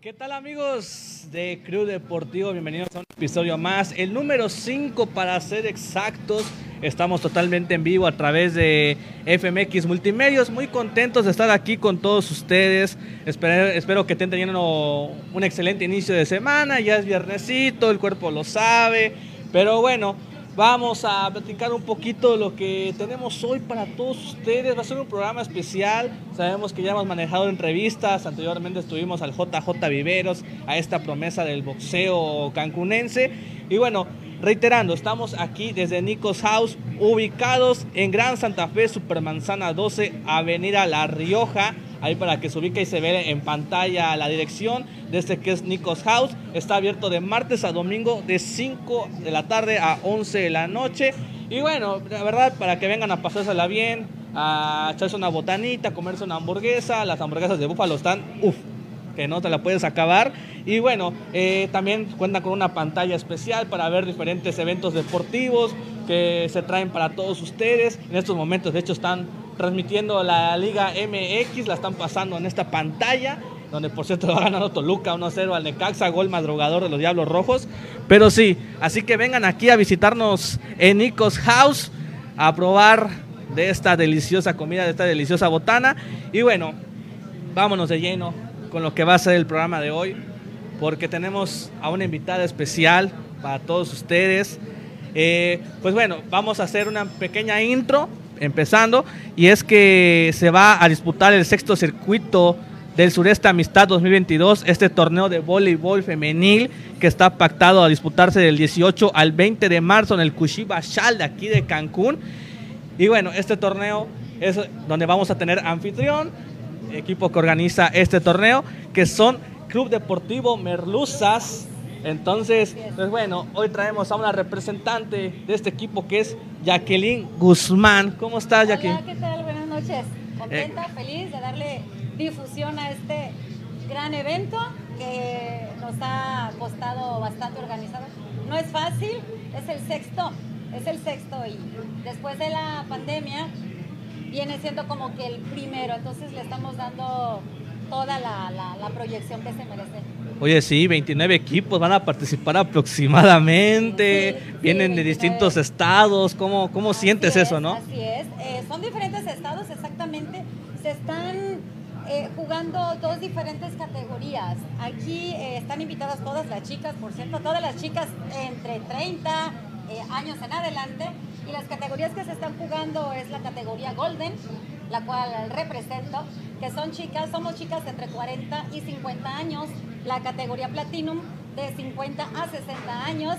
¿Qué tal amigos de Crew Deportivo? Bienvenidos a un episodio más, el número 5 para ser exactos. Estamos totalmente en vivo a través de FMX Multimedios. Muy contentos de estar aquí con todos ustedes. Espero, que estén teniendo un excelente inicio de semana. Ya es viernesito, el cuerpo lo sabe. Pero bueno, Vamos a platicar un poquito de lo que tenemos hoy para todos ustedes. Va a ser un programa especial. Sabemos que ya hemos manejado entrevistas. Anteriormente estuvimos al JJ Viveros, a esta promesa del boxeo cancunense. Y bueno, reiterando, estamos aquí desde Nicos House, ubicados en Gran Santa Fe, Supermanzana 12, Avenida La Rioja ahí para que se ubique y se ve en pantalla la dirección de este que es Nicos House. Está abierto de martes a domingo de 5 de la tarde a 11 de la noche. Y bueno, la verdad, para que vengan a pasársela bien, a echarse una botanita, comerse una hamburguesa. Las hamburguesas de búfalo están, uff, que no te la puedes acabar. Y bueno, eh, también cuenta con una pantalla especial para ver diferentes eventos deportivos que se traen para todos ustedes. En estos momentos, de hecho, están transmitiendo la Liga MX, la están pasando en esta pantalla, donde por cierto va ganando Toluca 1-0 al Necaxa, gol madrugador de los Diablos Rojos. Pero sí, así que vengan aquí a visitarnos en Nicos House a probar de esta deliciosa comida, de esta deliciosa botana. Y bueno, vámonos de lleno con lo que va a ser el programa de hoy, porque tenemos a una invitada especial para todos ustedes. Eh, pues bueno, vamos a hacer una pequeña intro empezando, y es que se va a disputar el sexto circuito del Sureste Amistad 2022, este torneo de voleibol femenil que está pactado a disputarse del 18 al 20 de marzo en el Kushiba Shal de aquí de Cancún. Y bueno, este torneo es donde vamos a tener anfitrión, equipo que organiza este torneo, que son Club Deportivo Merluzas, entonces, pues bueno, hoy traemos a una representante de este equipo que es Jacqueline Guzmán. ¿Cómo estás, Jacqueline? Hola, ¿qué tal? Buenas noches. Contenta, eh. feliz de darle difusión a este gran evento que nos ha costado bastante organizado. No es fácil, es el sexto, es el sexto y después de la pandemia viene siendo como que el primero, entonces le estamos dando toda la, la proyección que se merece. Oye, sí, 29 equipos van a participar aproximadamente, vienen de distintos estados, ¿cómo, cómo sientes eso, no? Así es, eh, son diferentes estados exactamente, se están eh, jugando dos diferentes categorías. Aquí eh, están invitadas todas las chicas, por cierto, todas las chicas entre 30 años en adelante, y las categorías que se están jugando es la categoría Golden, la cual represento, que son chicas, somos chicas entre 40 y 50 años, la categoría Platinum de 50 a 60 años.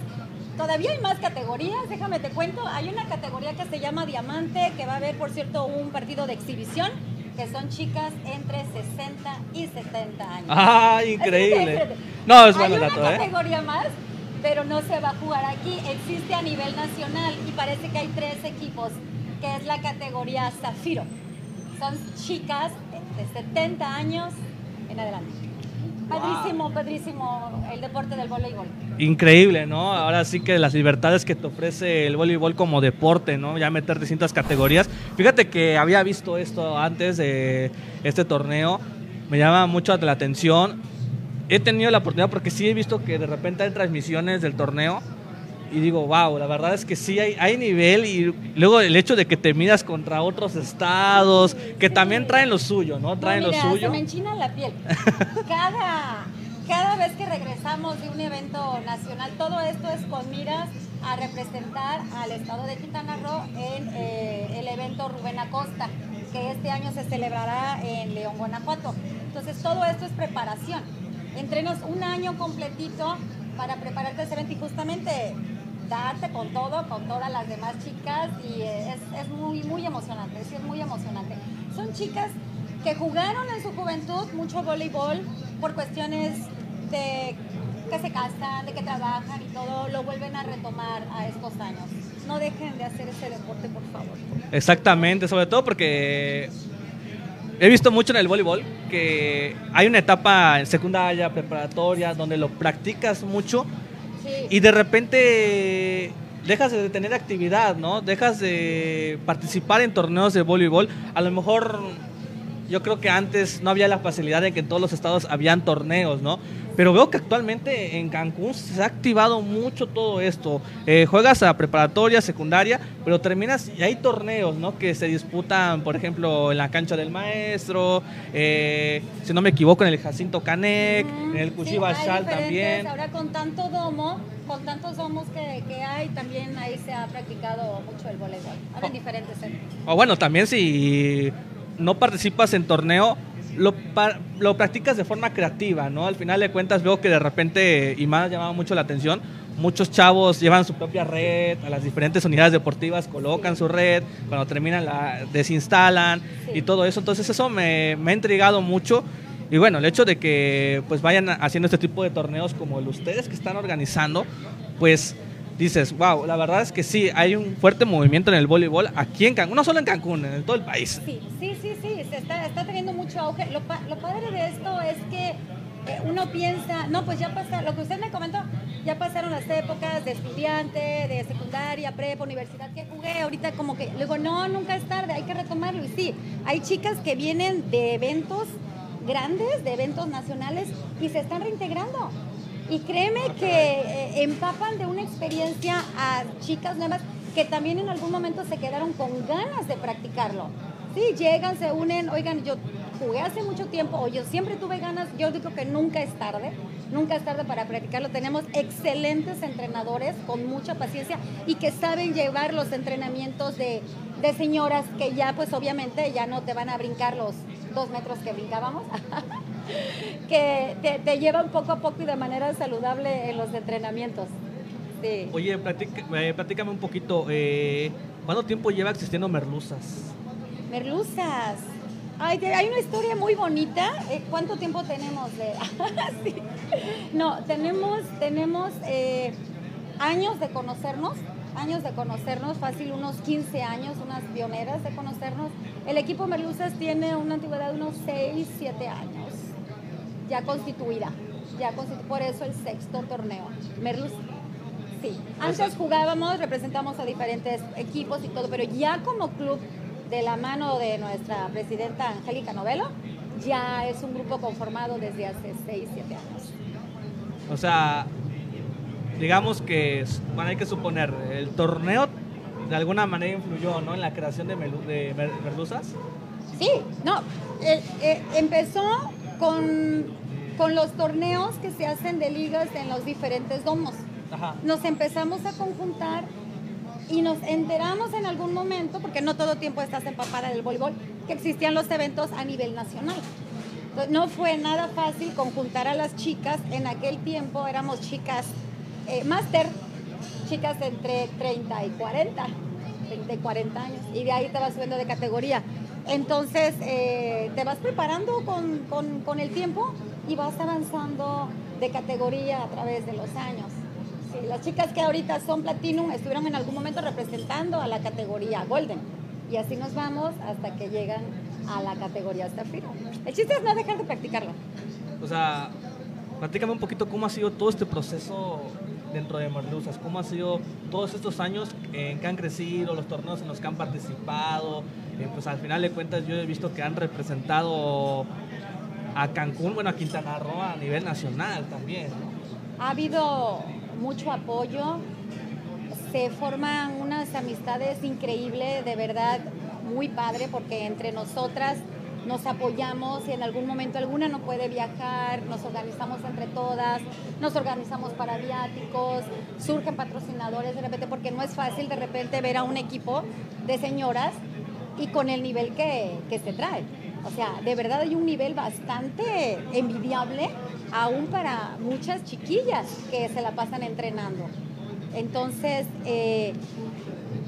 Todavía hay más categorías, déjame te cuento, hay una categoría que se llama Diamante, que va a haber, por cierto, un partido de exhibición, que son chicas entre 60 y 70 años. ¡Ah, increíble! No, es bueno Hay una ¿eh? categoría más, pero no se va a jugar aquí, existe a nivel nacional y parece que hay tres equipos, que es la categoría Zafiro. Son chicas de 70 años en adelante. Padrísimo, padrísimo el deporte del voleibol. Increíble, ¿no? Ahora sí que las libertades que te ofrece el voleibol como deporte, ¿no? Ya meter distintas categorías. Fíjate que había visto esto antes de este torneo, me llama mucho la atención. He tenido la oportunidad porque sí he visto que de repente hay transmisiones del torneo y digo, wow, la verdad es que sí hay, hay nivel y luego el hecho de que te midas contra otros estados, que también traen lo suyo, ¿no? Traen lo suyo. Se me enchina la piel. cada, cada vez que regresamos de un evento nacional, todo esto es con miras a representar al estado de Quintana Roo en eh, el evento Rubén Acosta, que este año se celebrará en León, Guanajuato. Entonces todo esto es preparación. Entrenos un año completito para prepararte ese evento y justamente darte con todo, con todas las demás chicas y es, es muy, muy emocionante, sí es muy emocionante. Son chicas que jugaron en su juventud mucho voleibol por cuestiones de que se casan, de que trabajan y todo, lo vuelven a retomar a estos años. No dejen de hacer ese deporte, por favor. Exactamente, sobre todo porque he visto mucho en el voleibol que hay una etapa en secundaria, preparatoria, donde lo practicas mucho y de repente dejas de tener actividad, ¿no? Dejas de participar en torneos de voleibol. A lo mejor yo creo que antes no había la facilidad de que en todos los estados habían torneos, ¿no? Pero veo que actualmente en Cancún se ha activado mucho todo esto. Eh, juegas a preparatoria, secundaria, pero terminas y hay torneos, ¿no? Que se disputan, por ejemplo, en la cancha del maestro, eh, si no me equivoco, en el Jacinto Canec, en el Cuchiba sí, también. Ahora con tanto domo, con tantos domos que, que, hay, también ahí se ha practicado mucho el voleibol. Ahora en oh. diferentes centros. O bueno, también si no participas en torneo, lo, lo practicas de forma creativa, ¿no? Al final de cuentas veo que de repente, y me ha llamado mucho la atención, muchos chavos llevan su propia red a las diferentes unidades deportivas, colocan su red, cuando terminan la desinstalan y todo eso. Entonces eso me, me, ha intrigado mucho. Y bueno, el hecho de que pues vayan haciendo este tipo de torneos como el ustedes que están organizando, pues dices, wow, la verdad es que sí, hay un fuerte movimiento en el voleibol aquí en Cancún, no solo en Cancún, en todo el país. Sí, sí, sí, se está, está teniendo mucho auge. Lo, lo padre de esto es que eh, uno piensa, no, pues ya pasa, lo que usted me comentó, ya pasaron las épocas de estudiante, de secundaria, prepa, universidad que jugué, ahorita como que, luego, no, nunca es tarde, hay que retomarlo. Y sí, hay chicas que vienen de eventos grandes, de eventos nacionales, y se están reintegrando. Y créeme que eh, empapan de una experiencia a chicas nuevas que también en algún momento se quedaron con ganas de practicarlo. Sí, llegan, se unen, oigan, yo jugué hace mucho tiempo, o yo siempre tuve ganas, yo digo que nunca es tarde, nunca es tarde para practicarlo. Tenemos excelentes entrenadores con mucha paciencia y que saben llevar los entrenamientos de, de señoras que ya pues obviamente ya no te van a brincar los dos metros que brincábamos. que te, te, llevan poco a poco y de manera saludable en los entrenamientos. Oye, eh, platícame un poquito, eh, ¿cuánto tiempo lleva existiendo Merluzas? Merluzas. Ay, hay una historia muy bonita. Eh, ¿Cuánto tiempo tenemos? De... No, tenemos, tenemos años de conocernos años de conocernos, fácil unos 15 años, unas pioneras de conocernos. El equipo Merluzas tiene una antigüedad de unos 6, 7 años ya constituida, ya por eso el sexto torneo. Merluz, sí. Antes jugábamos, representamos a diferentes equipos y todo, pero ya como club, de la mano de nuestra presidenta Angélica Novelo, ya es un grupo conformado desde hace 6, 7 años. O sea, digamos que, bueno, hay que suponer, el torneo de alguna manera influyó ¿no? en la creación de, Merluzas. Sí, no, eh, eh, empezó con, con los torneos que se hacen de ligas en los diferentes domos. Nos empezamos a conjuntar y nos enteramos en algún momento, porque no todo tiempo estás empapada del voleibol, que existían los eventos a nivel nacional. no fue nada fácil conjuntar a las chicas. En aquel tiempo éramos chicas eh, máster, chicas entre 30 y 40, 30 y 40 años, y de ahí te vas subiendo de categoría. Entonces, eh, te vas preparando con, el tiempo y vas avanzando de categoría a través de los años. las chicas que ahorita son Platinum estuvieron en algún momento representando a la categoría Golden. Y así nos vamos hasta que llegan a la categoría Zafiro. El chiste es no dejar de practicarlo. O sea, platícame un poquito cómo ha sido todo este proceso dentro de Merluzas? ¿Cómo ha sido todos estos años en que han crecido, los torneos en los que han participado? Eh, pues al final de cuentas yo he visto que han representado a Cancún, bueno, a Quintana Roo a nivel nacional también. Ha habido mucho apoyo, se forman unas amistades increíbles, de verdad, muy padre, porque entre nosotras nos apoyamos y en algún momento alguna no puede viajar, nos organizamos entre todas, nos organizamos para viáticos, surgen patrocinadores de repente, porque no es fácil de repente ver a un equipo de señoras y con el nivel que, se trae. O sea, de verdad hay un nivel bastante envidiable aún para muchas chiquillas que se la pasan entrenando. Entonces, eh,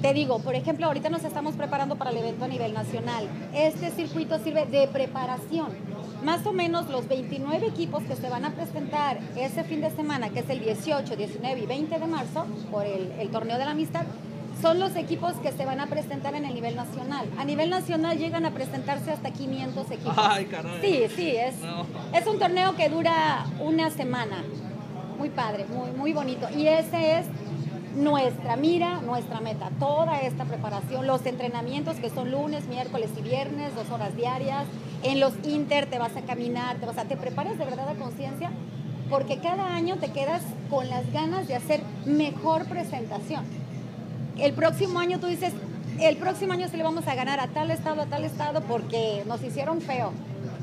te digo, por ejemplo, ahorita nos estamos preparando para el evento a nivel nacional. Este circuito sirve de preparación. Más o menos los 29 equipos que se van a presentar ese fin de semana, que es el 18, 19 y 20 de marzo, por el, torneo de la amistad, son los equipos que se van a presentar en el nivel nacional. A nivel nacional llegan a presentarse hasta 500 equipos. Ay, caray. Sí, sí, es, es un torneo que dura una semana. Muy padre, muy, muy bonito. Y ese es nuestra mira, nuestra meta, toda esta preparación, los entrenamientos que son lunes, miércoles y viernes, dos horas diarias, en los inter te vas a caminar, te, o sea, te preparas de verdad a conciencia porque cada año te quedas con las ganas de hacer mejor presentación. El próximo año tú dices, el próximo año sí le vamos a ganar a tal estado, a tal estado, porque nos hicieron feo.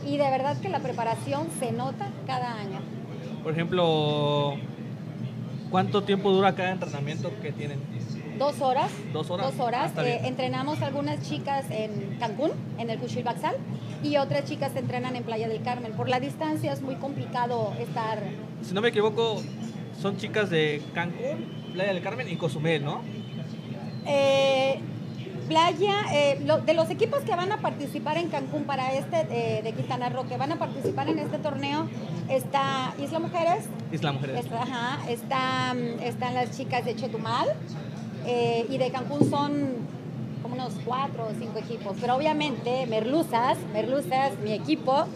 Y de verdad que la preparación se nota cada año. Por ejemplo, ¿cuánto tiempo dura cada entrenamiento que tienen? Dos horas. Dos horas. Dos horas. Ah, eh, entrenamos algunas chicas en Cancún, en el Cuchil Baxal, y otras chicas se entrenan en Playa del Carmen. Por la distancia es muy complicado estar. Si no me equivoco, son chicas de Cancún, Playa del Carmen y Cozumel, ¿no? Eh, playa, eh, de los equipos que van a participar en Cancún para este eh, de Quintana Roo, que van a participar en este torneo, está Isla Mujeres. Isla Mujeres. Está, ajá, está, mm, están las chicas de Chetumal eh, y de Cancún son como unos cuatro o cinco equipos. Pero obviamente Merluzas, Merluzas, mi equipo,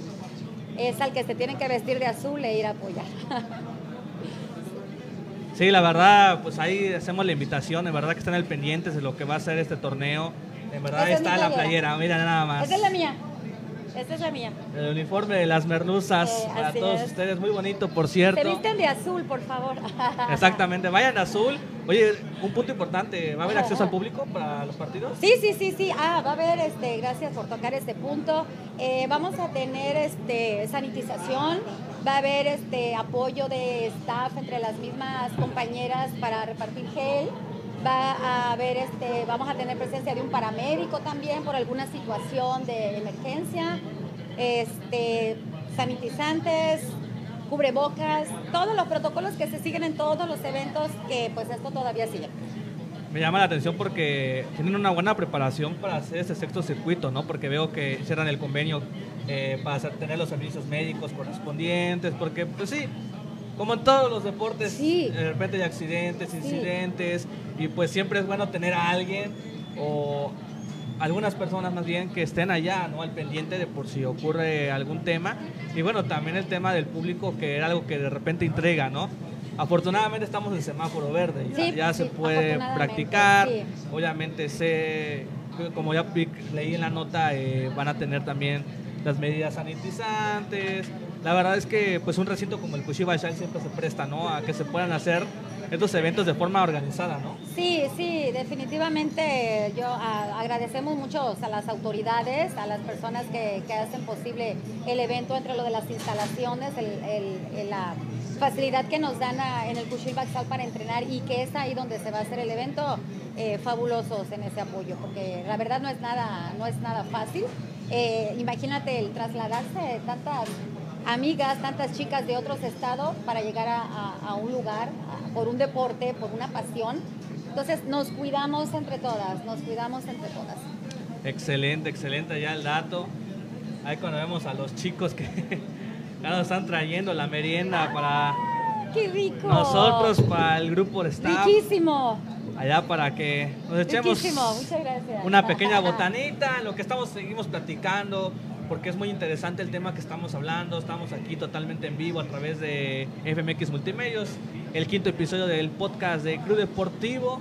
es al que se tienen que vestir de azul e ir a apoyar. Sí, la verdad, pues ahí hacemos la invitación, en verdad que están al pendientes de lo que va a ser este torneo. En verdad ahí es está la playera. playera, mira nada más. Esa es la mía. Esta es la mía. El uniforme de las merluzas Eh, para todos es. ustedes, muy bonito, por Se cierto. visten de azul, por favor. Exactamente, vayan azul. Oye, un punto importante, ¿va a haber acceso al público para los partidos? Sí, sí, sí, sí. Ah, va a haber, este, gracias por tocar este punto. Eh, vamos a tener este, sanitización, va a haber este, apoyo de staff entre las mismas compañeras para repartir gel. Va a haber, este, vamos a tener presencia de un paramédico también por alguna situación de emergencia. Este, sanitizantes, cubrebocas, todos los protocolos que se siguen en todos los eventos que pues esto todavía sigue. Me llama la atención porque tienen una buena preparación para hacer este sexto circuito, ¿no? Porque veo que cierran el convenio eh, para tener los servicios médicos correspondientes, porque pues sí, como en todos los deportes, Sí. de repente hay accidentes, incidentes, y pues siempre es bueno tener a alguien o algunas personas más bien que estén allá, ¿no? Al pendiente de por si ocurre algún tema. Y bueno, también el tema del público, que era algo que de repente intriga, ¿no? Afortunadamente estamos en semáforo verde, ya, Sí, ya se puede practicar. Obviamente sé, como ya leí en la nota, eh, van a tener también las medidas sanitizantes. La verdad es que pues un recinto como el Kushiba Shine siempre se presta, ¿no? A que se puedan hacer estos eventos de forma organizada, ¿no? Sí, sí, definitivamente yo agradecemos mucho a las autoridades, a las personas que, que hacen posible el evento entre lo de las instalaciones, el- la facilidad que nos dan en el Cuchil Baxal para entrenar y que es ahí donde se va a hacer el evento, eh, fabulosos en ese apoyo, porque la verdad no es nada, no es nada fácil. Eh, imagínate el trasladarse de tantas amigas, tantas chicas de otros estados para llegar a, a- a un lugar a- por un deporte, por una pasión. Entonces nos cuidamos entre todas, nos cuidamos entre todas. Excelente, excelente ya el dato. Ahí cuando vemos a los chicos que ya nos están trayendo la merienda para ¡Qué rico! nosotros, para el grupo de staff, Riquísimo. allá para que nos echemos Riquísimo, muchas gracias. una pequeña botanita, en lo que estamos seguimos platicando, porque es muy interesante el tema que estamos hablando. Estamos aquí totalmente en vivo a través de FMX Multimedios, el quinto episodio del podcast de Club Deportivo.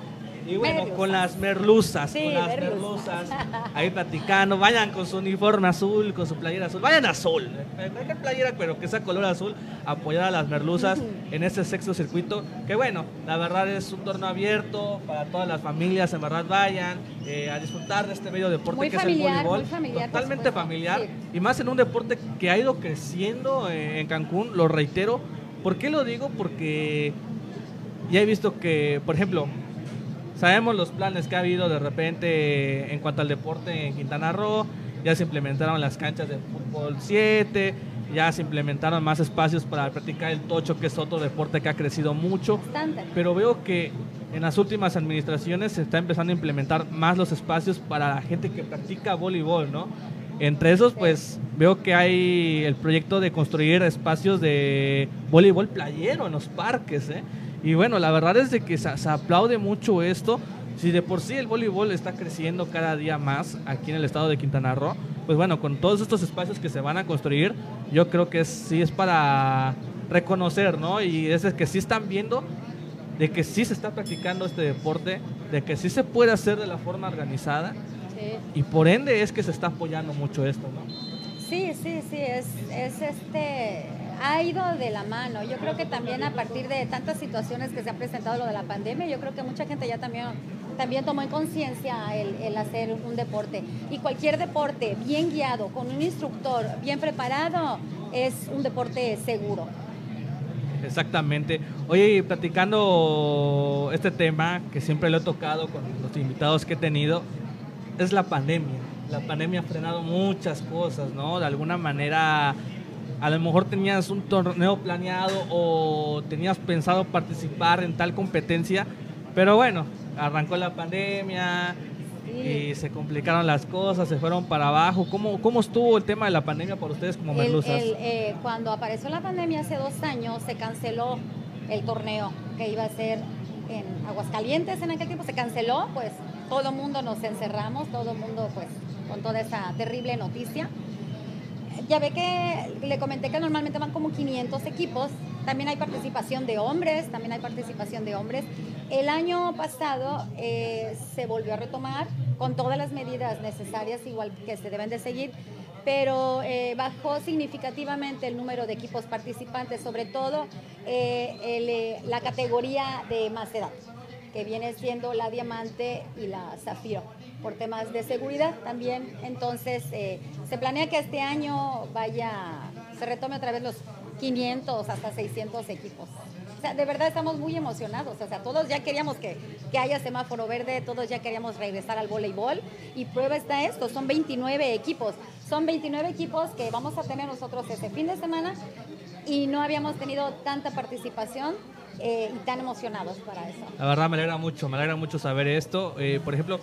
Y bueno, Merluzas. con las merluzas, Sí, con las merluzas. merluzas, ahí platicando, vayan con su uniforme azul, con su playera azul, vayan azul, cualquier playera, pero que sea color azul, apoyar a las merluzas en este sexto circuito, que bueno, la verdad es un torneo abierto para todas las familias, en verdad vayan eh, a disfrutar de este bello deporte Muy que familiar, es el voleibol, familiar, totalmente familiar, sí. y más en un deporte que ha ido creciendo eh, en Cancún, lo reitero, ¿por qué lo digo? Porque ya he visto que, por ejemplo, Sabemos los planes que ha habido de repente en cuanto al deporte en Quintana Roo. Ya se implementaron las canchas de fútbol 7, ya se implementaron más espacios para practicar el tocho, que es otro deporte que ha crecido mucho. Bastante. Pero veo que en las últimas administraciones se está empezando a implementar más los espacios para la gente que practica voleibol, ¿no? Entre esos, pues veo que hay el proyecto de construir espacios de voleibol playero en los parques, ¿eh? Y bueno, la verdad es de que se, se aplaude mucho esto. Si de por sí el voleibol está creciendo cada día más aquí en el estado de Quintana Roo, pues bueno, con todos estos espacios que se van a construir, yo creo que es- sí es para reconocer, ¿no? Y es de que sí están viendo de que sí se está practicando este deporte, de que sí se puede hacer de la forma organizada Sí. y por ende es que se está apoyando mucho esto, ¿no? Sí, sí, sí, es, es este, ha ido de la mano. Yo creo que también a partir de tantas situaciones que se han presentado lo de la pandemia, yo creo que mucha gente ya también, también tomó en conciencia el, el hacer un deporte. Y cualquier deporte bien guiado, con un instructor bien preparado, es un deporte seguro. Exactamente. Oye, platicando este tema que siempre lo he tocado con los invitados que he tenido, es la pandemia. La pandemia ha frenado muchas cosas, ¿no? De alguna manera, a lo mejor tenías un torneo planeado o tenías pensado participar en tal competencia, pero bueno, arrancó la pandemia, y se complicaron las cosas, se fueron para abajo. ¿Cómo, cómo estuvo el tema de la pandemia para ustedes como merluzas? Eh, cuando apareció la pandemia hace dos años, se canceló el torneo que iba a ser en Aguascalientes en aquel tiempo, se canceló, pues todo el mundo nos encerramos, todo el mundo pues con toda esa terrible noticia. Ya ve que le comenté que normalmente van como 500 equipos, también hay participación de hombres, también hay participación de hombres. El año pasado eh, se volvió a retomar con todas las medidas necesarias, igual que se deben de seguir, pero eh, bajó significativamente el número de equipos participantes, sobre todo eh, la categoría de más edad, que viene siendo la diamante y la zafiro, por temas de seguridad también. Entonces, se planea que este año vaya, se retome otra vez los 500 hasta 600 equipos. O sea, de verdad estamos muy emocionados. O sea, todos ya queríamos que, que haya semáforo verde, todos ya queríamos regresar al voleibol. Y prueba está esto, son 29 equipos. Son 29 equipos que vamos a tener nosotros este fin de semana y no habíamos tenido tanta participación eh, y tan emocionados para eso. La verdad me alegra mucho, me alegra mucho saber esto. Eh, por ejemplo,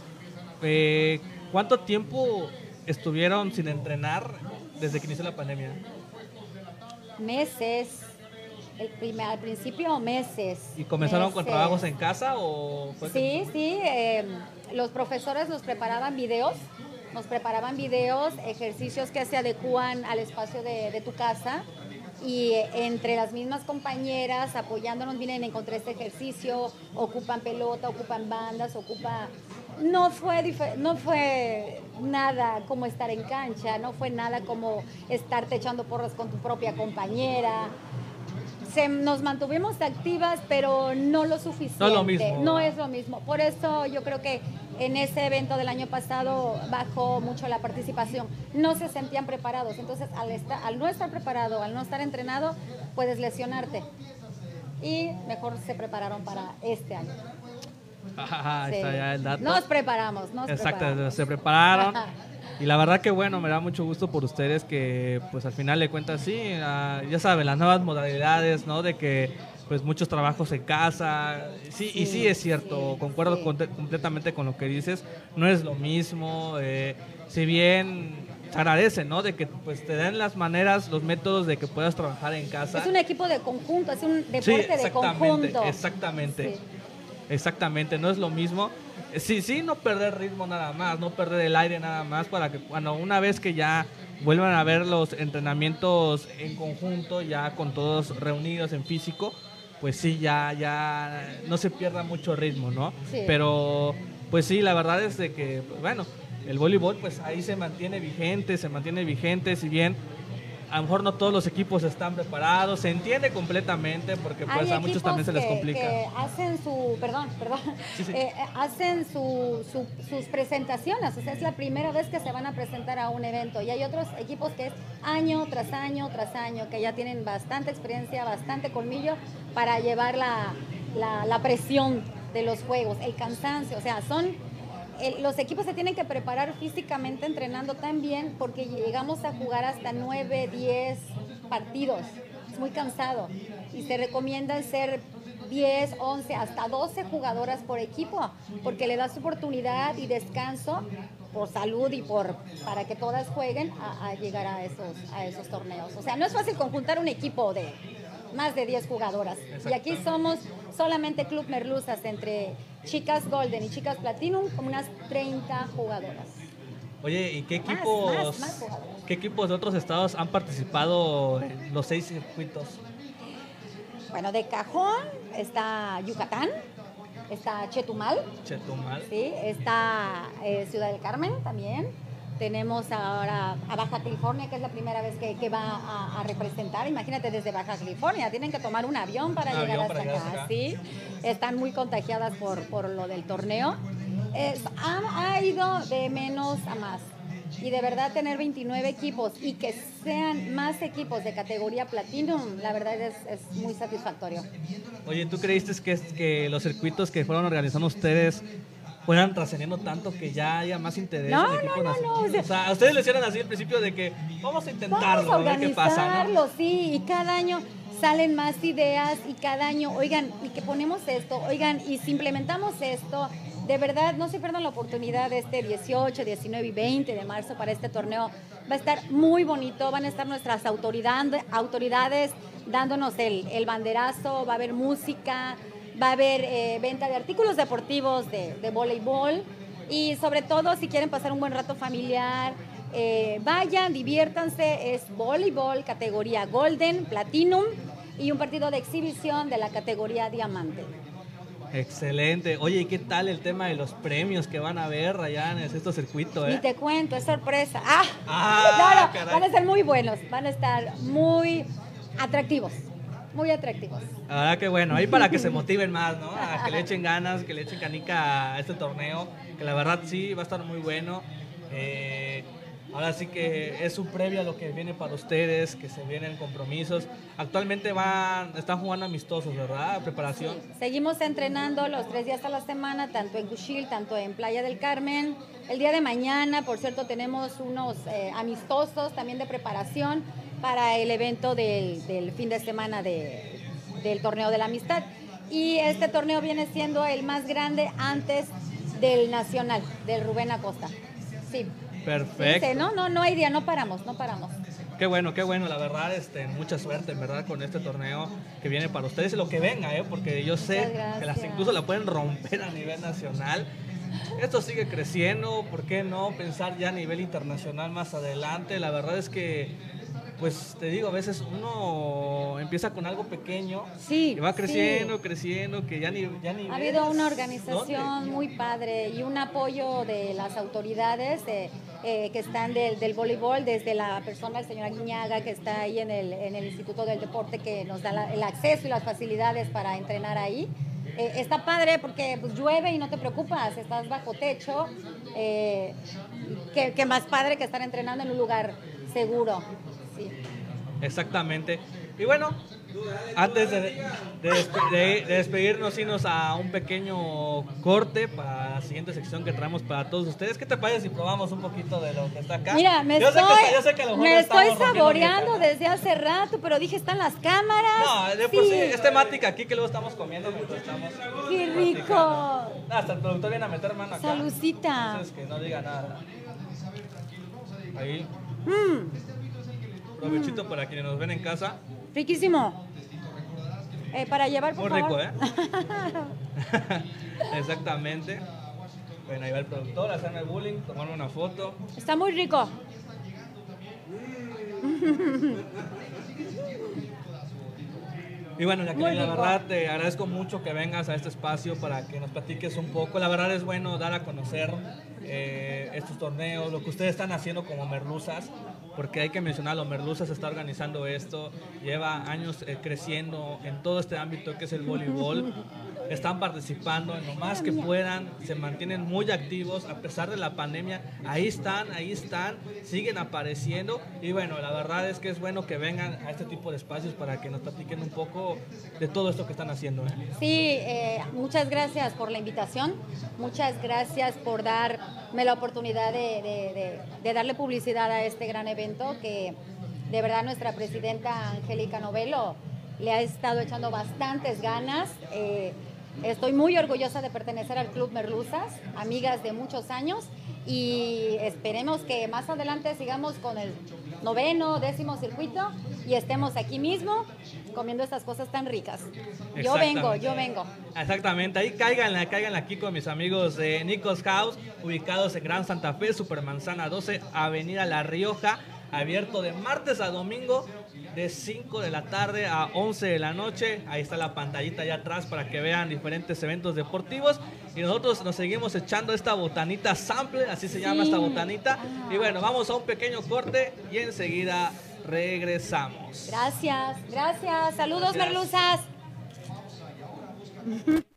eh, ¿cuánto tiempo estuvieron sin entrenar desde que inició la pandemia? meses. El primer, al principio meses. ¿Y comenzaron con trabajos en casa o Sí, sí. Em, los profesores nos preparaban videos, nos preparaban videos, ejercicios que se adecúan al espacio de, de tu casa y entre las mismas compañeras apoyándonos vienen encontré este ejercicio, ocupan pelota, ocupan bandas, ocupa no fue no fue nada como estar en cancha, no fue nada como estarte echando porras con tu propia compañera. Se, nos mantuvimos activas, pero no lo suficiente. No es lo mismo. No es lo mismo. Por eso yo creo que en ese evento del año pasado bajó mucho la participación. No se sentían preparados. Entonces, al, estar, al no estar preparado, al no estar entrenado, puedes lesionarte. Y mejor se prepararon para este año. Nos preparamos, nos Exacto, se prepararon. Y la verdad que bueno, me da mucho gusto por ustedes que pues al final le cuentas, sí, ah, ya saben, las nuevas modalidades, ¿no? De que pues muchos trabajos en casa. Sí, y sí es cierto, concuerdo completamente con lo que dices. No es lo mismo. Eh, si bien se agradece, ¿no? De que pues te den las maneras, los métodos de que puedas trabajar en casa. Es un equipo de conjunto, es un deporte de conjunto. Exactamente. Exactamente, no es lo mismo. Sí, sí, no perder ritmo nada más, no perder el aire nada más para que cuando una vez que ya vuelvan a ver los entrenamientos en conjunto, ya con todos reunidos en físico, pues sí, ya, ya no se pierda mucho ritmo, ¿no? Pero, pues sí, la verdad es de que, bueno, el voleibol, pues ahí se mantiene vigente, se mantiene vigente, si bien a lo mejor no todos los equipos están preparados, se entiende completamente porque pues a muchos también se les complica. Que hacen su, perdón, perdón, eh, hacen sus presentaciones, o sea, es la primera vez que se van a presentar a un evento y hay otros equipos que es año tras año tras año, que ya tienen bastante experiencia, bastante colmillo para llevar la, la presión de los juegos, el cansancio, o sea, son los equipos se tienen que preparar físicamente entrenando también porque llegamos a jugar hasta 9, 10 partidos. Es muy cansado. Y se recomienda ser 10, 11, hasta 12 jugadoras por equipo porque le das oportunidad y descanso por salud y por para que todas jueguen a, llegar a esos, a esos torneos. O sea, no es fácil conjuntar un equipo de más de 10 jugadoras. Y aquí somos solamente Club Merluzas entre chicas Golden y chicas Platinum, como unas 30 jugadoras. Oye, ¿y qué equipos, qué equipos de otros estados han participado en los seis circuitos? Bueno, de cajón está Yucatán, está Chetumal. Chetumal. Sí, está eh, Ciudad del Carmen también. Tenemos ahora a Baja California, que es la primera vez que, va a, representar. Imagínate desde Baja California, tienen que tomar un avión para llegar hasta acá. ¿sí? Están muy contagiadas por, por lo del torneo. ha, ido de menos a más. Y de verdad tener 29 equipos y que sean más equipos de categoría Platinum, la verdad es, es muy satisfactorio. Oye, ¿tú creíste que, que los circuitos que fueron organizando ustedes fueran trascendiendo tanto que ya haya más interés no, en no, no, no, o sea, ustedes le hicieron así al principio de que vamos a intentarlo, vamos a, ver qué pasa. ¿no? sí, y cada año salen más ideas y cada año, oigan, y que ponemos esto, oigan, y si implementamos esto, de verdad, no se pierdan la oportunidad de este 18, 19 y 20 de marzo para este torneo. Va a estar muy bonito, van a estar nuestras autoridades, autoridades dándonos el, el banderazo, va a haber música, va a haber eh, venta de artículos deportivos de, de, voleibol y sobre todo si quieren pasar un buen rato familiar, eh, vayan, diviértanse, es voleibol categoría Golden, Platinum y un partido de exhibición de la categoría Diamante. Excelente. Oye, ¿y qué tal el tema de los premios que van a ver allá en este circuito? Eh? Ni te cuento, es sorpresa. Ah, ah van a ser muy buenos, van a estar muy atractivos muy atractivos. Ah, qué bueno, ahí para que se motiven más, ¿no? A que le echen ganas, que le echen canica a este torneo, que la verdad sí va a estar muy bueno. Eh, ahora sí que es un previo a lo que viene para ustedes, que se vienen compromisos. Actualmente van, están jugando amistosos, ¿verdad? Preparación. Seguimos entrenando los tres días a la semana, tanto en Cuchil, tanto en Playa del Carmen. El día de mañana, por cierto, tenemos unos eh, amistosos también de preparación para el evento del, fin de semana del torneo de la amistad. Y este torneo viene siendo el más grande antes del nacional, del Rubén Acosta. Sí. Perfecto. no, no, no hay día, no paramos, no paramos. Qué bueno, qué bueno, la verdad, este, mucha suerte, en verdad, con este torneo que viene para ustedes y lo que venga, ¿eh? porque yo sé que las incluso la pueden romper a nivel nacional. Esto sigue creciendo, ¿por qué no pensar ya a nivel internacional más adelante? La verdad es que pues te digo, a veces uno empieza con algo pequeño sí, y va creciendo, creciendo, que ya ni, ya ni Ha habido una organización muy padre y un apoyo de las autoridades eh, que están del, del, voleibol, desde la persona, el señor Guiñaga, que está ahí en el, en el Instituto del Deporte, que nos da el acceso y las facilidades para entrenar ahí. Eh, está padre porque pues, llueve y no te preocupas, estás bajo techo. Eh, que, más padre que estar entrenando en un lugar seguro. Exactamente. Y bueno, antes de, despedirnos, irnos a un pequeño corte para la siguiente sección que traemos para todos ustedes. ¿Qué te parece si probamos un poquito de lo que está acá? Mira, me estoy, me estoy saboreando desde hace rato, pero dije, están las cámaras. No, de por sí, es temática aquí que luego estamos comiendo estamos. ¡Qué rico! Hasta el productor viene a meter mano acá. Salucita. Entonces, que no diga nada. Ahí. Mmm. Provechito para quienes nos ven en casa. Riquísimo. Eh, para llevar, por Muy rico, ¿eh? Exactamente. Bueno, ahí va el productor, hacerme bullying, tomarme una foto. Está muy rico. Y bueno, Jacqueline, la verdad te agradezco mucho que vengas a este espacio para que nos platiques un poco. La verdad es bueno dar a conocer eh, estos torneos, lo que ustedes están haciendo como merluzas porque hay que mencionarlo, Merluza está organizando esto, lleva años eh, creciendo en todo este ámbito que es el voleibol están participando en lo más que puedan, se mantienen muy activos a pesar de la pandemia, ahí están, ahí están, siguen apareciendo y bueno, la verdad es que es bueno que vengan a este tipo de espacios para que nos platiquen un poco de todo esto que están haciendo. ¿eh? Sí, eh, muchas gracias por la invitación, muchas gracias por darme la oportunidad de, darle publicidad a este gran evento que de verdad nuestra presidenta Angélica Novelo le ha estado echando bastantes ganas. Eh, Estoy muy orgullosa de pertenecer al Club Merluzas, amigas de muchos años, y esperemos que más adelante sigamos con el noveno, décimo circuito y estemos aquí mismo comiendo estas cosas tan ricas. Yo vengo, yo vengo. Exactamente, ahí caigan, caigan aquí con mis amigos de Nicos House, ubicados en Gran Santa Fe, Supermanzana 12, Avenida La Rioja abierto de martes a domingo de 5 de la tarde a 11 de la noche. Ahí está la pantallita allá atrás para que vean diferentes eventos deportivos. Y nosotros nos seguimos echando esta botanita sample, así se llama esta botanita. Y bueno, vamos a un pequeño corte y enseguida regresamos. Gracias, gracias. Saludos, merluzas.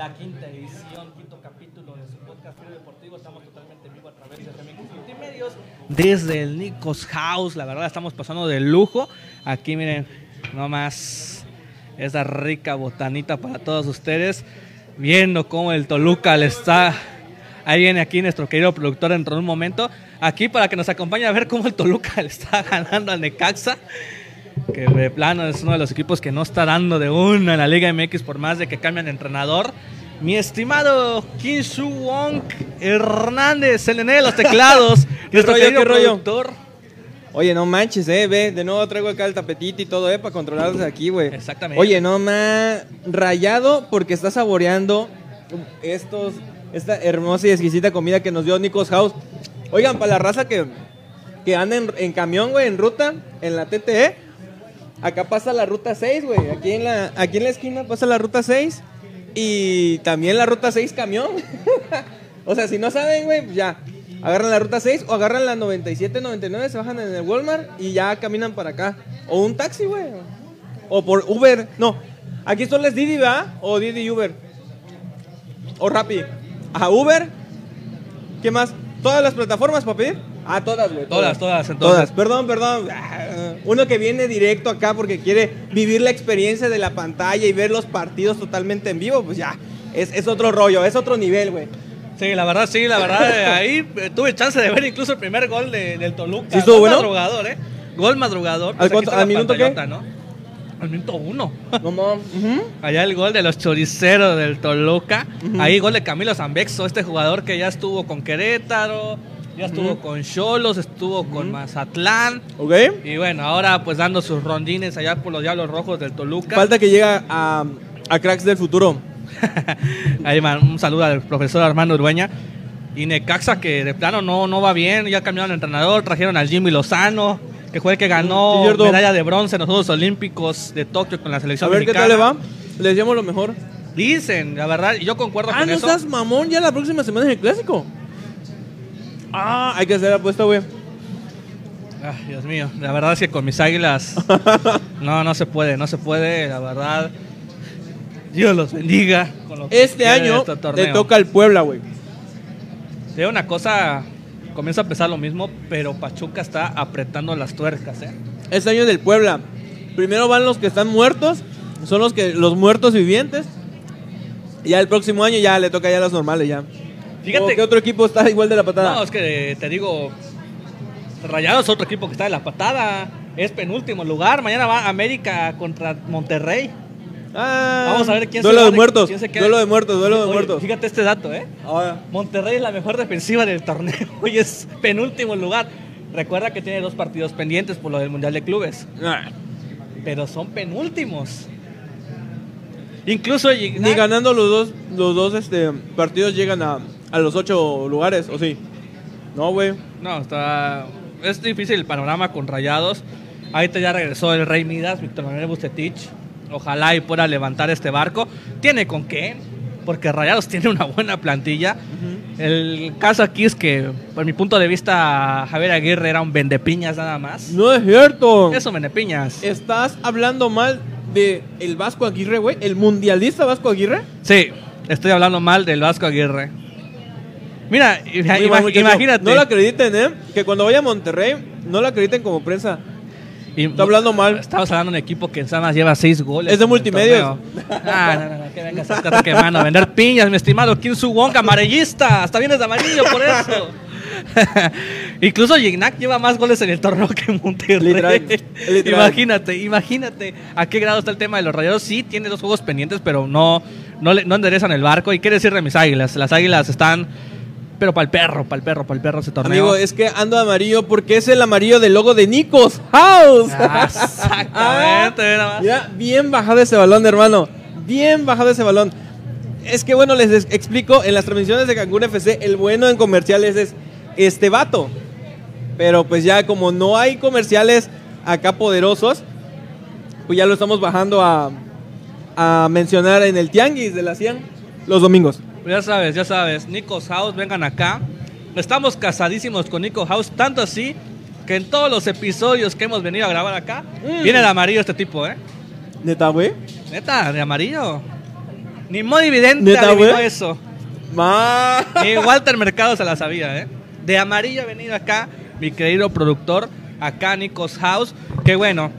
la quinta edición, quinto capítulo de su podcast Filo Deportivo. Estamos totalmente en vivo a través de Remix Multimedios desde el Nicos House. La verdad, estamos pasando de lujo. Aquí, miren, nomás esa rica botanita para todos ustedes. Viendo cómo el Toluca le está. Ahí viene aquí nuestro querido productor dentro de un momento. Aquí para que nos acompañe a ver cómo el Toluca le está ganando al Necaxa que de plano es uno de los equipos que no está dando de una en la Liga MX por más de que cambian de entrenador. Mi estimado Kinshu Wong Hernández, el nene de los teclados. ¿Qué rollo, qué rollo? productor. Oye, no manches, eh, ve, de nuevo traigo acá el tapetito y todo, eh, para controlarlos aquí, güey. Exactamente. Oye, no más rayado porque está saboreando estos, esta hermosa y exquisita comida que nos dio Nicos House. Oigan, para la raza que, que anda en, en camión, güey, en ruta, en la TTE, acá pasa la ruta 6, güey. Aquí en la, aquí en la esquina pasa la ruta 6 y también la ruta 6 camión. o sea, si no saben, güey, pues ya. Agarran la ruta 6 o agarran la 97, 99, se bajan en el Walmart y ya caminan para acá. O un taxi, güey. O por Uber. No, aquí solo es Didi, ¿verdad? O Didi Uber. O Rappi. A Uber. ¿Qué más? ¿Todas las plataformas para pedir? Ah, todas, güey. Todas, todas, entonces. Todas. Perdón, perdón. Ah, Uno que viene directo acá porque quiere vivir la experiencia de la pantalla y ver los partidos totalmente en vivo, pues ya. Es, es otro rollo, es otro nivel, güey. Sí, la verdad, sí, la verdad. eh, ahí eh, tuve chance de ver incluso el primer gol de- del Toluca. ¿Sí estuvo Gol bueno? madrugador, ¿eh? Gol madrugador. ¿Al Pues aquí cuánto- al minuto qué? ¿no? Al minuto uno. No. Ujú. Allá el gol de los choriceros del Toluca. Ahí gol de Camilo Zambexo, este jugador que ya estuvo con Querétaro, ya estuvo con Cholos, estuvo con Mazatlán. ¿Ok? Y bueno, ahora pues dando sus rondines allá por los Diablos Rojos del Toluca. Falta que llega a, a Cracks del Futuro. Ahí man, un saludo al profesor Armando Urueña. Y Necaxa que de plano no, no va bien, ya cambiaron de entrenador, trajeron al Jimmy Lozano, que fue el que ganó medalla de bronce en los Juegos Olímpicos de Tokio con la A selección ver qué tal le va. Les deseamos lo mejor. Dicen, la verdad, y yo concuerdo Ah, con no eso. estás mamón, ya la próxima semana es el clásico. Ah, hay que hacer apuesta, güey. Ay, Dios mío, la verdad es que con mis águilas no, no se puede, no se puede, la verdad. Dios los bendiga. con lo que Este año este toca al Puebla, güey. Te digo una cosa, comienza a pesar lo mismo, pero Pachuca está apretando las tuercas, ¿eh? Este año del Puebla. Primero van los que están muertos, son los que los muertos vivientes. Y ya el próximo año ya le toca ya a los normales ya. Fíjate- ¿O ¿Qué otro equipo está igual de la patada? No, es que te digo, Rayados es otro equipo que está en la patada, es penúltimo lugar, mañana va América contra Monterrey. Ah, Vamos a ver quién se duelo va de de- muertos, quién se queda- duelo de muertos, duelo de Oye, muertos. Fíjate este dato, ¿eh? Ahora, Monterrey es la mejor defensiva del torneo y es penúltimo lugar. Recuerda que tiene dos partidos pendientes por lo del Mundial de Clubes, nah, pero son penúltimos. Incluso ni ganando los dos, los dos este, partidos llegan a, a los ocho lugares, ¿o sí? No, güey. No, está. Es difícil el panorama con rayados. Ahorita ya regresó el Rey Midas, Víctor Manuel Bustetich. Ojalá y pueda levantar este barco. Tiene con qué, porque Rayados tiene una buena plantilla. El caso aquí es que, por mi punto de vista, Javier Aguirre era un vendepiñas nada más. No es cierto. Eso, vendepiñas. ¿Estás hablando mal de el Vasco Aguirre, güey? ¿El mundialista Vasco Aguirre? Sí, estoy hablando mal del Vasco Aguirre. Mira, ima- mal, imagínate. No lo acrediten, ¿eh? Que cuando vaya a Monterrey, no lo acrediten como prensa. Está hablando mal. Estamos hablando de un equipo que nada más lleva seis goles. Es de en torneo. Ah, no, no, no, que vengas a quemando, a vender piñas, mi estimado Kim Su Wong, amarillista. Hasta vienes de amarillo por eso. Incluso Gignac lleva más goles en el torneo que Monterrey. Literal, literal. Imagínate, imagínate a qué grado está el tema de los rayados. Sí, tiene dos juegos pendientes, pero no, no, le- no enderezan el barco. ¿Y qué decir de mis águilas? Las águilas están, pero para el perro, para el perro, para el perro ese torneo. Amigo, es que ando amarillo porque es el amarillo del logo de Nikos House. Ah, exactamente, más. Mira, bien bajado ese balón, hermano. Bien bajado ese balón. Es que bueno, les es- explico, en las transmisiones de Cancún FC, el bueno en comerciales es este vato. Pero pues ya como no hay comerciales acá poderosos, pues ya lo estamos bajando a, a mencionar en el Tianguis de la 100 los domingos. Ya sabes, ya sabes, Nico's House, vengan acá. Estamos casadísimos con Nico House, tanto así que en todos los episodios que hemos venido a grabar acá, Mm. viene de amarillo este tipo, ¿eh? Neta, güey. Neta, de amarillo. Ni muy evidente ¿Neta, adivinó eso. Ma. Ni Walter Mercado se la sabía, ¿eh? De amarillo ha venido acá mi querido productor, acá Nico's House. Que bueno,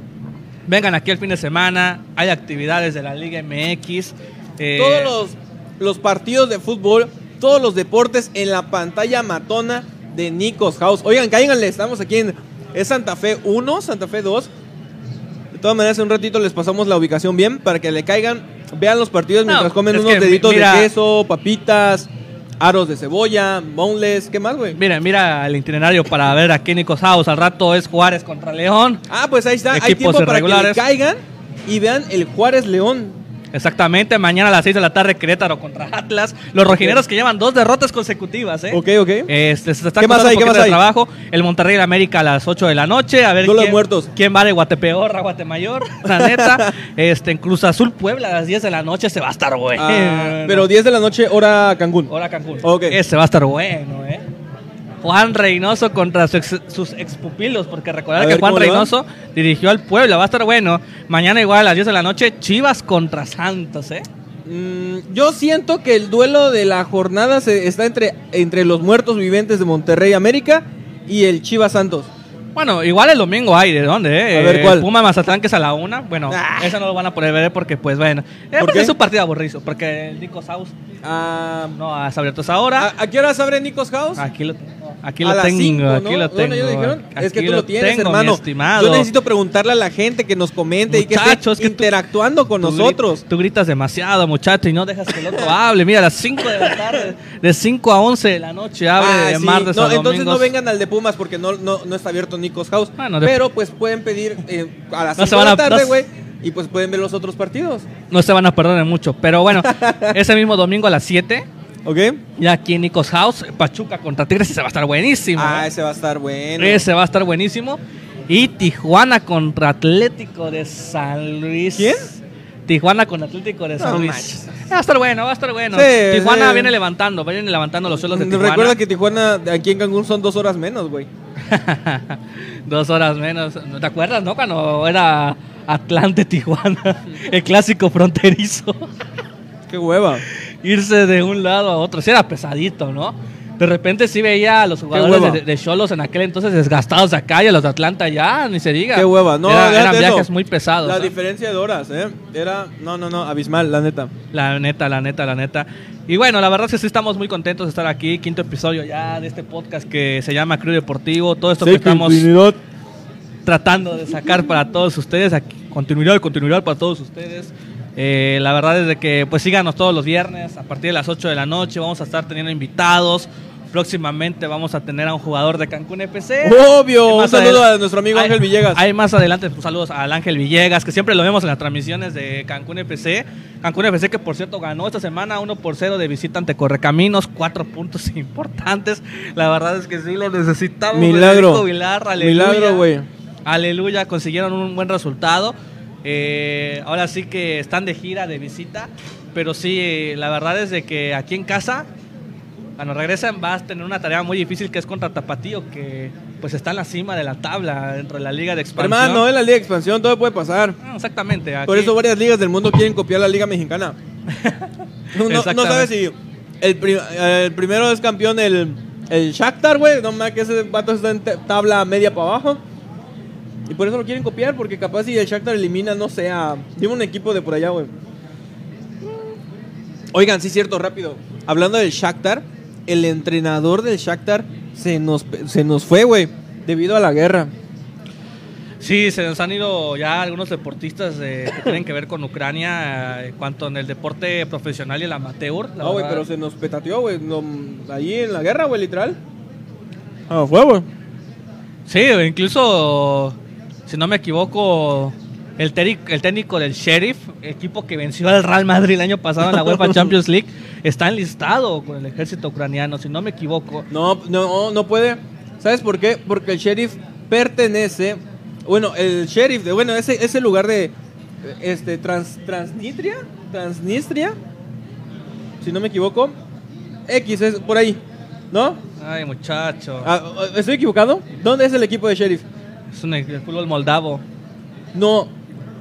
vengan aquí el fin de semana, hay actividades de la Liga MX. eh, Todos los, los partidos de fútbol, todos los deportes en la pantalla matona de Nikos House. Oigan, cáiganle, estamos aquí en es Santa Fe 1, Santa Fe 2. De todas maneras, en un ratito les pasamos la ubicación bien para que le caigan, vean los partidos No, mientras comen unos deditos mira- de queso, papitas, aros de cebolla, boneless, ¿qué más, güey? Mira, mira el itinerario para ver aquí Nico's House. Al rato es Juárez contra León. Ah, pues ahí está, hay tiempo para que le caigan y vean el Juárez León. Exactamente, mañana a las 6 de la tarde Querétaro contra Atlas. Los rojineros que llevan dos derrotas consecutivas, ¿eh? Ok, ok. Este, se está ¿Qué más hay? ¿Qué más de hay? trabajo. El Monterrey el América a las 8 de la noche. A ver de quién, muertos. quién va de Guatepeor a Guatemayor. La neta. este, en Cruz Azul Puebla a las 10 de la noche se va a estar bueno. Ah, pero 10 de la noche, hora Cancún. Ahora Cancún. Ok. Ese va a estar bueno, ¿eh? Juan Reynoso contra su ex- sus expupilos, porque recordar que Juan. Reynoso dirigió al Puebla, va a estar bueno. Mañana igual a las 10 de la noche, Chivas contra Santos, ¿eh? Mm, yo siento que el duelo de la jornada se, está entre, entre los muertos vivientes de Monterrey América y el Chivas Santos. Bueno, igual el domingo hay, ¿de dónde? Eh? A ver, ¿cuál? Puma Mazatlán, que es a la una. Bueno, Ah. eso no lo van a poder ver porque, pues, bueno. Eh, ¿Por porque qué? es un partido aburrido, porque el Nico Saus Ah, no ha abierto esa hora. ¿a, a qué hora abre Nikos House? Aquí lo, aquí lo tengo, cinco, ¿no? aquí lo tengo. Bueno, ellos dijeron, es que tú lo tienes, tengo, hermano. estimado. Yo necesito preguntarle a la gente que nos comente y que esté que tú- interactuando con Tú nosotros. Tú gritas demasiado, muchacho, y no dejas que el otro hable. Mira, a las 5 de la tarde, de 5 a 11 de la noche, abre Ah, de sí. martes No, a entonces no vengan al de Pumas porque no, no, no está abierto Nikos House. Bueno, de- pero pues pueden pedir eh, a las No 5 se de la tarde, güey. Y pues pueden ver los otros partidos. No se van a perder de mucho. Pero bueno, ese mismo domingo a las 7, ¿Ok? ya aquí en Nicos House, Pachuca contra Tigres, ese va a estar buenísimo. Ah, ¿eh? ese va a estar bueno. Ese va a estar buenísimo. Y Tijuana contra Atlético de San Luis. ¿Quién? Tijuana con Atlético de San No Luis. manches. Va a estar bueno, va a estar bueno. Sí, Tijuana sí. viene levantando, viene levantando los suelos de Tijuana. Recuerda que Tijuana, aquí en Cancún, son dos horas menos, güey. Dos horas menos. ¿No ¿Te acuerdas, no? Cuando era Atlante Tijuana, el clásico fronterizo. Qué hueva. Irse de un lado a otro. Sí era pesadito, ¿no? De repente sí veía a los jugadores de- Cholos en aquel entonces desgastados de acá y a los de Atlanta ya, ni se diga. Qué hueva. No, Era- eran eso. viajes muy pesados. La diferencia de horas, ¿eh? Era, no, no, no, abismal, la neta. La neta, la neta, la neta. Y bueno, la verdad es que sí estamos muy contentos de estar aquí. Quinto episodio ya de este podcast que se llama Crew Deportivo. Todo esto que estamos tratando de sacar para todos ustedes. Aquí, continuidad, continuidad para todos ustedes. Eh, la verdad es de que pues síganos todos los viernes a partir de las 8 de la noche. Vamos a estar teniendo invitados. Próximamente vamos a tener a un jugador de Cancún FC. Obvio, un saludo a nuestro amigo Ángel Villegas. Ahí más adelante, pues, saludos al Ángel Villegas, que siempre lo vemos en las transmisiones de Cancún FC. Cancún FC que por cierto ganó esta semana 1 por 0 de visita ante Correcaminos, cuatro puntos importantes. La verdad es que sí lo necesitamos. Milagro. Federico Vilar, aleluya. Milagro, güey. Aleluya, consiguieron un buen resultado. Eh, ahora sí que están de gira, de visita. Pero sí, la verdad es de que aquí en casa, cuando regresan, vas a tener una tarea muy difícil que es contra Tapatío, que pues está en la cima de la tabla dentro de la Liga de Expansión. Hermano, en la Liga de Expansión todo puede pasar. Ah, exactamente. Por aquí- eso varias ligas del mundo quieren copiar la Liga Mexicana. No, no- sabes si el, pri- el primero es campeón el, el Shakhtar, güey. No más que ese vato está en tabla media para abajo. Y por eso lo quieren copiar, porque capaz si el Shakhtar elimina, no sé, a... Dime un equipo de por allá, güey. Oigan, sí, cierto, rápido. Hablando del Shakhtar, el entrenador del Shakhtar se nos, se nos fue, güey, debido a la guerra. Sí, se nos han ido ya algunos deportistas eh, que tienen que ver con Ucrania, eh, cuanto en el deporte profesional y el amateur. la No, güey, pero se nos petateó, güey. no, ahí en la guerra, güey, literal. Ah, fue, güey. Sí, incluso, si no me equivoco, el, técnico del Sheriff, equipo que venció al Real Madrid el año pasado en la UEFA Champions League, está enlistado con el ejército ucraniano, si no me equivoco. No, no, no puede. ¿Sabes por qué? Porque el sheriff pertenece. Bueno, el sheriff de. Bueno, ese, ese lugar de. Este, trans, Transnistria. Transnistria. Si no me equivoco. X es por ahí. ¿No? Ay, muchacho. Ah, ¿Estoy equivocado? ¿Dónde es el equipo de sheriff? Es un el fútbol moldavo. No,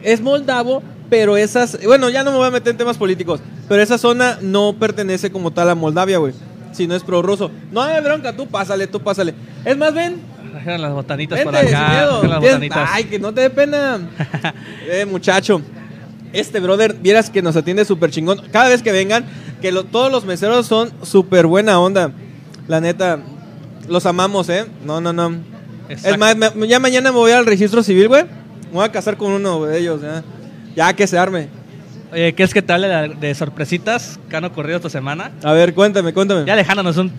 es moldavo, pero esas. Bueno, ya no me voy a meter en temas políticos. Pero esa zona no pertenece como tal a Moldavia, güey. Si no es prorruso. No hay bronca, tú pásale, tú pásale. Es más, ven, Trajeron las botanitas Vente, por sin acá. las botanitas. Ay, que no te dé pena. eh, muchacho. Este brother, vieras que nos atiende súper chingón. Cada vez que vengan, que lo- todos los meseros son súper buena onda. La neta, los amamos, ¿eh? No, no, no. Es más, me- ya mañana me voy al registro civil, güey. Me voy a casar con uno de ellos, ya. Ya que se arme. Oye, ¿quieres que te hable de, de sorpresitas que han ocurrido esta semana? A ver, cuéntame, cuéntame. Ya alejándonos un,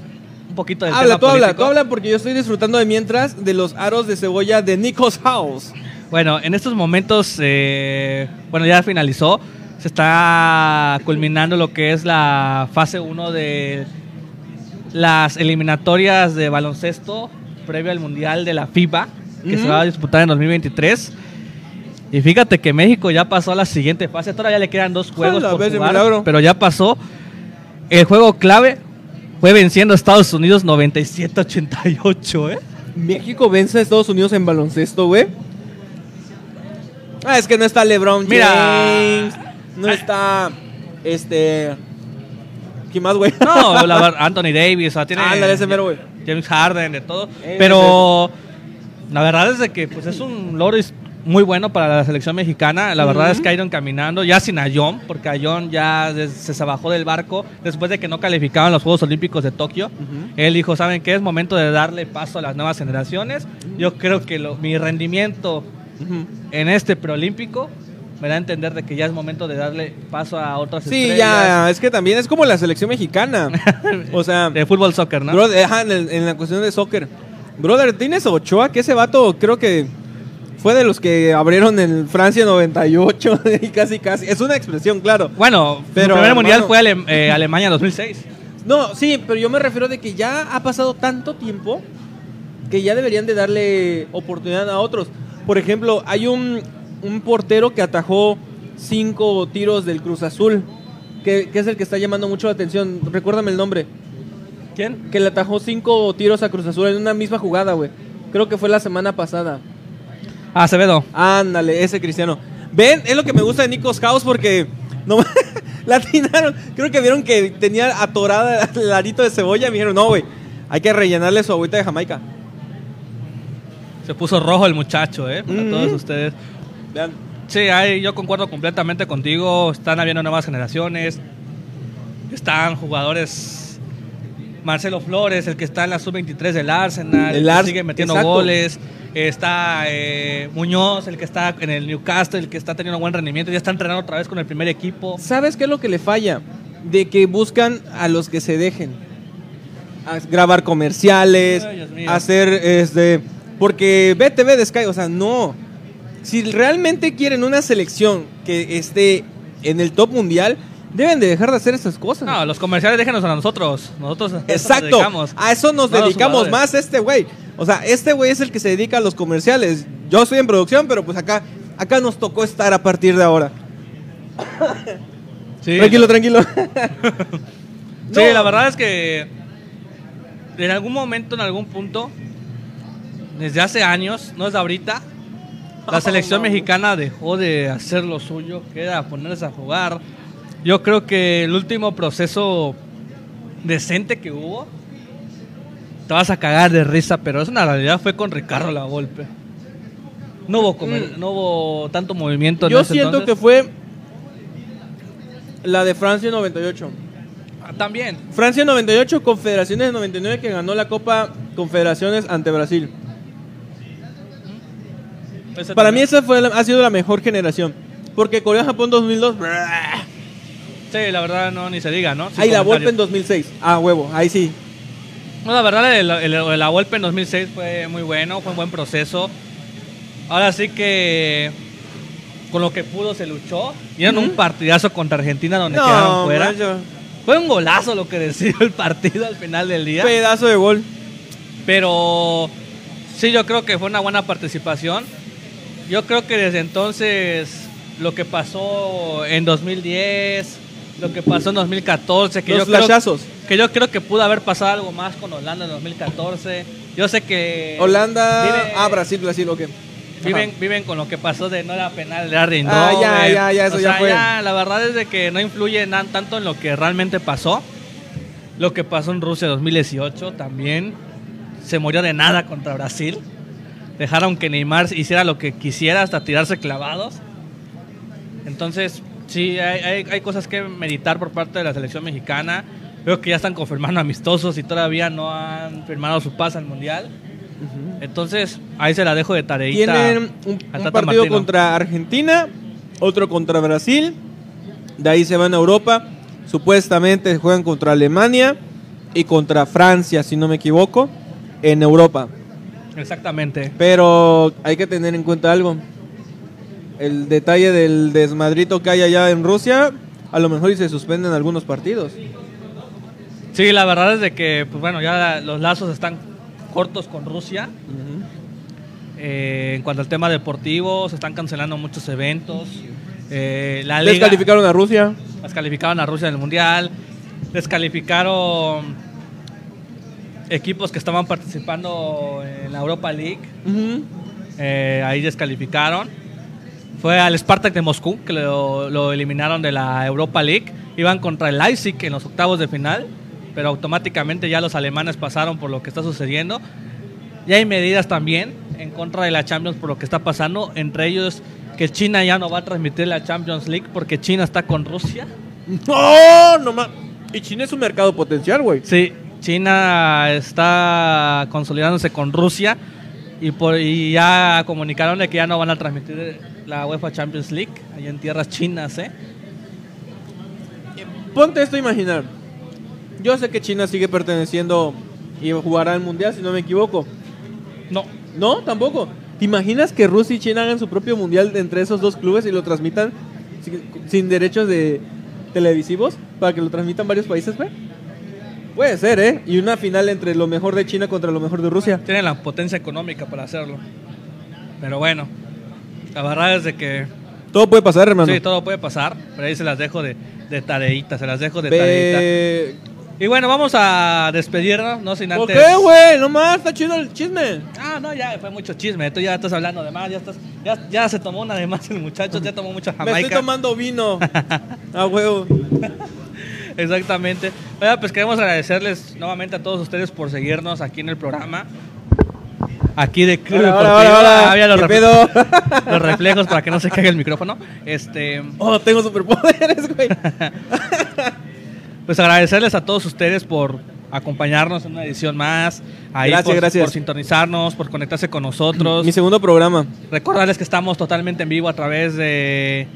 un poquito del habla, tema tú habla, político. tú habla porque yo estoy disfrutando de mientras de los aros de cebolla de Nico's House. Bueno, en estos momentos, eh, bueno, ya finalizó. Se está culminando lo que es la fase 1 de las eliminatorias de baloncesto previo al Mundial de la FIBA, que se va a disputar en 2023. Y fíjate que México ya pasó a la siguiente fase. Todavía le quedan dos juegos por jugar, pero ya pasó. El juego clave fue venciendo a Estados Unidos 97-88, ¿eh? México vence a Estados Unidos en baloncesto, güey. Ah, es que no está LeBron Mira. No está. Este. ¿Quién más, güey? No, la Anthony Davis, o sea, tiene Ándale, ese mero, güey. James Harden, de todo. Pero la verdad es de que pues, es un logro muy bueno para la selección mexicana. La verdad Ujú. es que ha ido encaminando, ya sin Ayón, porque Ayón ya se bajó del barco después de que no calificaban los Juegos Olímpicos de Tokio. Ujú. Él dijo, ¿saben qué? Es momento de darle paso a las nuevas generaciones. Yo creo que lo- mi rendimiento Ujú. en este preolímpico me da a entender de que ya es momento de darle paso a otras Sí, estrellas ya, es que también es como la selección mexicana. O sea, de fútbol soccer, ¿no? brother, ajá, en, el- en la cuestión de soccer. Brother, tienes Ochoa, que ese vato creo que fue de los que abrieron en Francia 98 y casi casi. Es una expresión, claro. Bueno, Pero, el primer mundial fue Ale- eh, Alemania 2006. No, sí, pero yo me refiero de que ya ha pasado tanto tiempo que ya deberían de darle oportunidad a otros. Por ejemplo, hay un, un portero que atajó cinco tiros del Cruz Azul, que, que es el que está llamando mucho la atención. Recuérdame el nombre. ¿Quién? Que le atajó cinco tiros a Cruz Azul en una misma jugada, güey. Creo que fue la semana pasada. Acevedo. Ándale, ese cristiano. Ven, es lo que me gusta de Nico's House porque no la atinaron. Creo que vieron que tenía atorada el arito de cebolla y me dijeron, no, güey, hay que rellenarle su agüita de Jamaica. Se puso rojo el muchacho, ¿eh? Para todos ustedes. Vean. Sí, ahí yo concuerdo completamente contigo. Están habiendo nuevas generaciones. Están jugadores Marcelo Flores, el que está en la sub-23 del Arsenal, El que Ars- sigue metiendo exacto. goles. Está eh, Muñoz, el que está en el Newcastle, el que está teniendo buen rendimiento, ya está entrenando otra vez con el primer equipo. ¿Sabes qué es lo que le falla? De que buscan a los que se dejen. A grabar comerciales, Ay, hacer este. Porque BTV de Sky, o sea, no. Si realmente quieren una selección que esté en el top mundial, deben de dejar de hacer esas cosas. No, los comerciales déjenos a nosotros. Nosotros a eso nos Exacto, a eso nos No dedicamos más este güey. O sea, este güey es el que se dedica a los comerciales. Yo estoy en producción, pero pues acá, acá nos tocó estar a partir de ahora. Sí. Tranquilo, tranquilo. Sí, No. la verdad es que en algún momento, en algún punto, desde hace años, no es de ahorita, la selección mexicana dejó de hacer lo suyo, que era ponerse a jugar. Yo creo que el último proceso decente que hubo, te vas a cagar de risa, pero es una realidad, fue con Ricardo La Volpe. No hubo, comer- Mm. no hubo tanto movimiento. en Yo ese siento entonces. que fue la de Francia 98. Ah, También. Francia 98, Confederaciones 99 que ganó la Copa Confederaciones ante Brasil. Ese Para también. mí esa fue la- ha sido la mejor generación. Porque Corea-Japón 2002. Sí, la verdad no, ni se diga, ¿no? Sin Ahí la. Volpe en 2006. Ah, huevo, ahí sí. No, la verdad, el, el- la Volpe en 2006 fue muy bueno, fue un buen proceso. Ahora sí que con lo que pudo se luchó. Y en un partidazo contra Argentina donde quedaron fuera. Fue un golazo lo que decidió el partido al final del día. Pedazo de gol. Pero sí, yo creo que fue una buena participación. Yo creo que desde entonces lo que pasó en 2010, lo que pasó en 2014, que Los yo creo que yo creo que pudo haber pasado algo más con Holanda en 2014. Yo sé que Holanda. vive- Ah, Brasil, Brasil, ok. viven, viven con lo que pasó de no era penal, era Arjen Ah, ya, ya, ya, eso O ya sea, fue. la verdad es de que no influye tanto en lo que realmente pasó. Lo que pasó en Rusia 2018 también. Se murió de nada contra Brasil. Dejaron que Neymar hiciera lo que quisiera hasta tirarse clavados. Entonces, sí, hay, hay- hay cosas que meditar por parte de la selección mexicana. Veo que ya están confirmando amistosos y todavía no han firmado su pase al Mundial. Entonces, ahí se la dejo de tareita. Tienen un, partido Martino. contra Argentina, otro contra Brasil. De ahí se van a Europa. Supuestamente juegan contra Alemania y contra Francia, si no me equivoco, en Europa. Exactamente. Pero hay que tener en cuenta algo. El detalle del desmadrito que hay allá en Rusia, a lo mejor y se suspenden algunos partidos. Sí, la verdad es de que, pues bueno, ya los lazos están cortos con Rusia. Eh, en cuanto al tema deportivo, se están cancelando muchos eventos. Eh, la liga Descalificaron a Rusia. descalificaron a Rusia en el mundial. Descalificaron equipos que estaban participando en la Europa League. Eh, ahí descalificaron. Fue al Spartak de Moscú que lo, lo eliminaron de la Europa League. Iban contra el Leipzig en los octavos de final, pero automáticamente ya los alemanes pasaron por lo que está sucediendo. Y hay medidas también en contra de la Champions por lo que está pasando, entre ellos que China ya no va a transmitir la Champions League porque China está con Rusia. ¡No! No ma- Y China es un mercado potencial, güey. Sí, China está consolidándose con Rusia y, por, y ya comunicaron de que ya no van a transmitir la UEFA Champions League allá en tierras chinas, ¿eh? Ponte esto a imaginar. Yo sé que China sigue perteneciendo y jugará el mundial, si no me equivoco. No. No, tampoco. ¿Te imaginas que Rusia y China hagan su propio mundial entre esos dos clubes y lo transmitan sin, sin derechos de televisivos para que lo transmitan varios países, güey? Puede ser, ¿eh? Y una final entre lo mejor de China contra lo mejor de Rusia. Tienen la potencia económica para hacerlo. Pero bueno, la verdad es de que Todo puede pasar, hermano. sí, todo puede pasar, pero ahí se las dejo de, de tareita, se las dejo de tareita. Y bueno, vamos a despedirnos, no sin ¿Por antes... qué, güey? No más, está chido el chisme. Ah, no, ya fue mucho chisme. Tú ya estás hablando de más, ya estás, ya, ya se tomó una de más el muchacho, ya tomó mucha Me jamaica. estoy tomando vino. Ah, huevo. Exactamente. Oiga, pues queremos agradecerles nuevamente a todos ustedes por seguirnos aquí en el programa. Aquí de Club Hola, hola, hola, hola. Ah, los, reflejos para que no se caiga el micrófono. Este, Oh, tengo superpoderes, güey. pues agradecerles a todos ustedes por, acompañarnos en una edición más. Ahí Gracias, por, gracias. por sintonizarnos, por conectarse con nosotros. Mi segundo programa. Recordarles que estamos totalmente en vivo a través de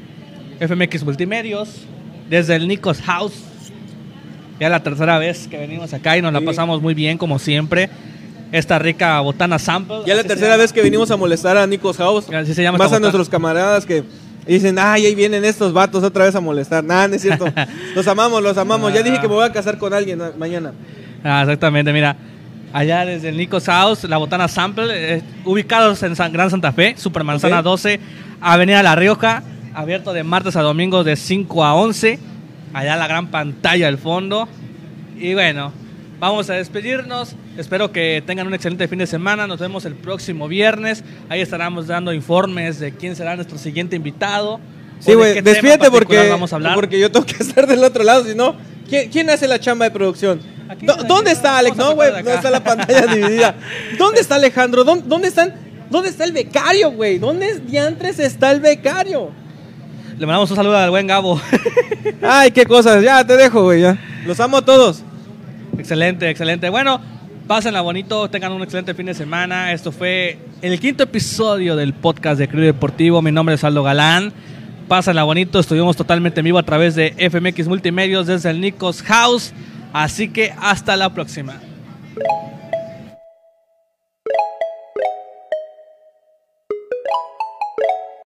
FMX Multimedios, desde el Nicos House. Ya la tercera vez que venimos acá y nos la pasamos muy bien, como siempre. Esta rica botana sample. Ya la tercera vez que venimos a molestar a Nicos House. Así se llama Más a nuestros camaradas que dicen, ay, ahí vienen estos vatos otra vez a molestar. Nada, no es cierto. los amamos, los amamos. Ya dije que me voy a casar con alguien ma- mañana. Ah, exactamente, mira. Allá desde el Nicos House, la botana sample, eh, ubicados en San- Gran Santa Fe, Supermanzana Ok. 12, Avenida La Rioja, abierto de martes a domingo de 5 a 11. Allá la gran pantalla al fondo. Y bueno, vamos a despedirnos. Espero que tengan un excelente fin de semana. Nos vemos el próximo viernes. Ahí estaremos dando informes de quién será nuestro siguiente invitado. Sí, güey, despídete porque, vamos a hablar. porque yo tengo que estar del otro lado, si no, ¿quién, quién hace la chamba de producción? Aquí, ¿Dónde está Alex? No, güey, no está la pantalla dividida. ¿Dónde está Alejandro? ¿Dónde, dónde están? ¿Dónde está el becario, güey? ¿Dónde diantres está el becario? Le mandamos un saludo al buen Gabo. Ay, qué cosas, ya te dejo, güey, ya. Los amo a todos. Excelente, excelente. Bueno, pásenla bonito, tengan un excelente fin de semana. Esto fue el quinto episodio del podcast de Creo Deportivo. Mi nombre es Aldo Galán. Pásenla bonito, estuvimos totalmente en vivo a través de FMX Multimedios desde el Nicos House. Así que hasta la próxima.